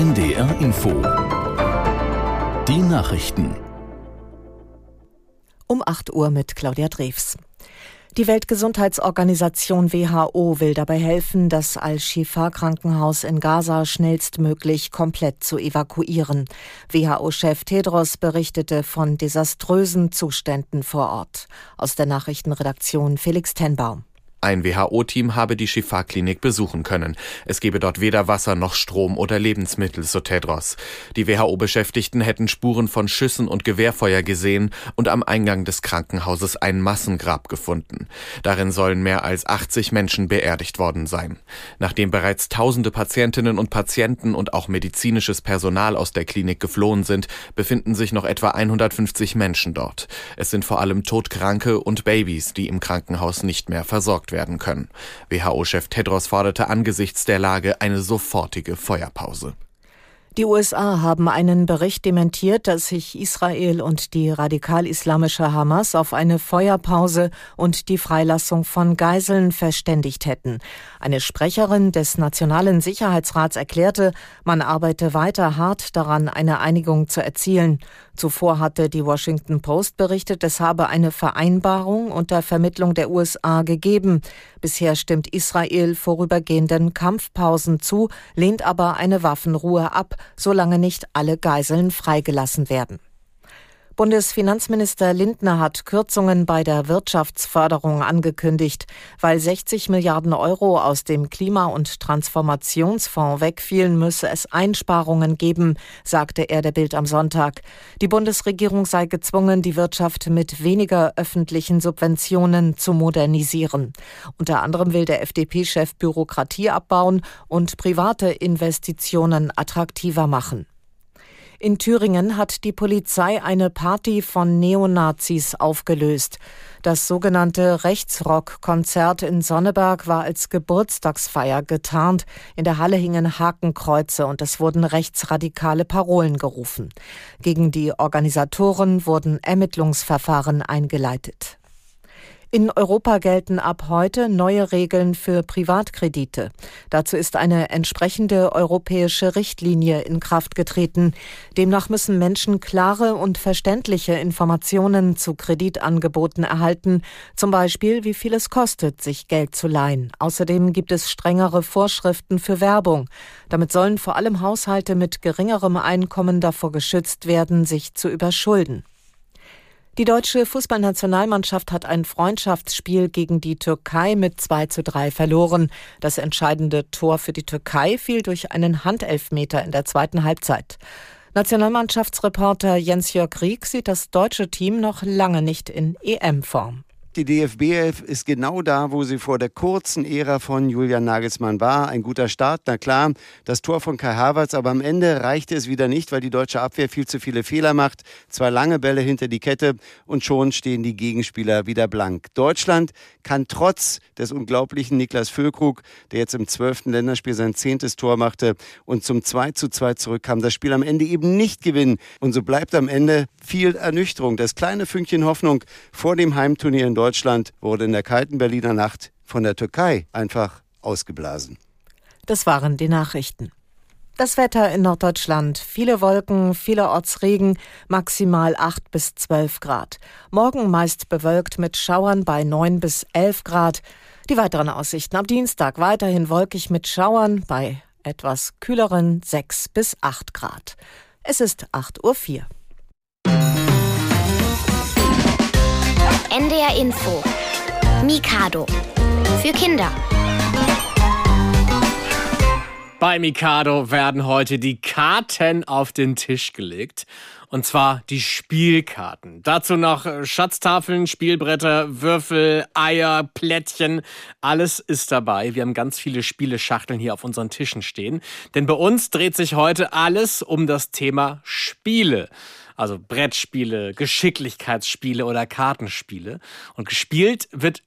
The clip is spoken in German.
NDR Info. Die Nachrichten. Um 8 Uhr mit Claudia Drews. Die Weltgesundheitsorganisation WHO will dabei helfen, das Al-Shifa-Krankenhaus in Gaza schnellstmöglich komplett zu evakuieren. WHO-Chef Tedros berichtete von desaströsen Zuständen vor Ort. Aus der Nachrichtenredaktion Felix Tenbaum. Ein WHO-Team habe die Shifa-Klinik besuchen können. Es gebe dort weder Wasser noch Strom oder Lebensmittel, so Tedros. Die WHO-Beschäftigten hätten Spuren von Schüssen und Gewehrfeuer gesehen und am Eingang des Krankenhauses ein Massengrab gefunden. Darin sollen mehr als 80 Menschen beerdigt worden sein. Nachdem bereits tausende Patientinnen und Patienten und auch medizinisches Personal aus der Klinik geflohen sind, befinden sich noch etwa 150 Menschen dort. Es sind vor allem Todkranke und Babys, die im Krankenhaus nicht mehr versorgt werden können. WHO-Chef Tedros forderte angesichts der Lage eine sofortige Feuerpause. Die USA haben einen Bericht dementiert, dass sich Israel und die radikal-islamische Hamas auf eine Feuerpause und die Freilassung von Geiseln verständigt hätten. Eine Sprecherin des Nationalen Sicherheitsrats erklärte, man arbeite weiter hart daran, eine Einigung zu erzielen. Zuvor hatte die Washington Post berichtet, es habe eine Vereinbarung unter Vermittlung der USA gegeben. Bisher stimmt Israel vorübergehenden Kampfpausen zu, lehnt aber eine Waffenruhe ab, solange nicht alle Geiseln freigelassen werden. Bundesfinanzminister Lindner hat Kürzungen bei der Wirtschaftsförderung angekündigt. Weil 60 Milliarden Euro aus dem Klima- und Transformationsfonds wegfielen, müsse es Einsparungen geben, sagte er der Bild am Sonntag. Die Bundesregierung sei gezwungen, die Wirtschaft mit weniger öffentlichen Subventionen zu modernisieren. Unter anderem will der FDP-Chef Bürokratie abbauen und private Investitionen attraktiver machen. In Thüringen hat die Polizei eine Party von Neonazis aufgelöst. Das sogenannte Rechtsrock-Konzert in Sonneberg war als Geburtstagsfeier getarnt. In der Halle hingen Hakenkreuze und es wurden rechtsradikale Parolen gerufen. Gegen die Organisatoren wurden Ermittlungsverfahren eingeleitet. In Europa gelten ab heute neue Regeln für Privatkredite. Dazu ist eine entsprechende europäische Richtlinie in Kraft getreten. Demnach müssen Menschen klare und verständliche Informationen zu Kreditangeboten erhalten, zum Beispiel wie viel es kostet, sich Geld zu leihen. Außerdem gibt es strengere Vorschriften für Werbung. Damit sollen vor allem Haushalte mit geringerem Einkommen davor geschützt werden, sich zu überschulden. Die deutsche Fußballnationalmannschaft hat ein Freundschaftsspiel gegen die Türkei mit 2 zu 3 verloren. Das entscheidende Tor für die Türkei fiel durch einen Handelfmeter in der zweiten Halbzeit. Nationalmannschaftsreporter Jens-Jörg Rieck sieht das deutsche Team noch lange nicht in EM-Form. Die DFB ist genau da, wo sie vor der kurzen Ära von Julian Nagelsmann war. Ein guter Start, na klar, das Tor von Kai Havertz, aber am Ende reichte es wieder nicht, weil die deutsche Abwehr viel zu viele Fehler macht. Zwei lange Bälle hinter die Kette und schon stehen die Gegenspieler wieder blank. Deutschland kann trotz des unglaublichen Niklas Füllkrug, der jetzt im zwölften Länderspiel sein zehntes Tor machte und zum 2 zu 2 zurückkam, das Spiel am Ende eben nicht gewinnen. Und so bleibt am Ende viel Ernüchterung. Das kleine Fünkchen Hoffnung vor dem Heimturnier in Deutschland wurde in der kalten Berliner Nacht von der Türkei einfach ausgeblasen. Das waren die Nachrichten. Das Wetter in Norddeutschland. Viele Wolken, vielerorts Regen, maximal 8 bis 12 Grad. Morgen meist bewölkt mit Schauern bei 9 bis 11 Grad. Die weiteren Aussichten am Dienstag weiterhin wolkig mit Schauern bei etwas kühleren 6 bis 8 Grad. Es ist 8.04 Uhr. NDR Info. Mikado. Für Kinder. Bei Mikado werden heute die Karten auf den Tisch gelegt. Und zwar die Spielkarten. Dazu noch Schatztafeln, Spielbretter, Würfel, Eier, Plättchen. Alles ist dabei. Wir haben ganz viele Spieleschachteln hier auf unseren Tischen stehen. Denn bei uns dreht sich heute alles um das Thema Spiele. Also Brettspiele, Geschicklichkeitsspiele oder Kartenspiele. Und gespielt wird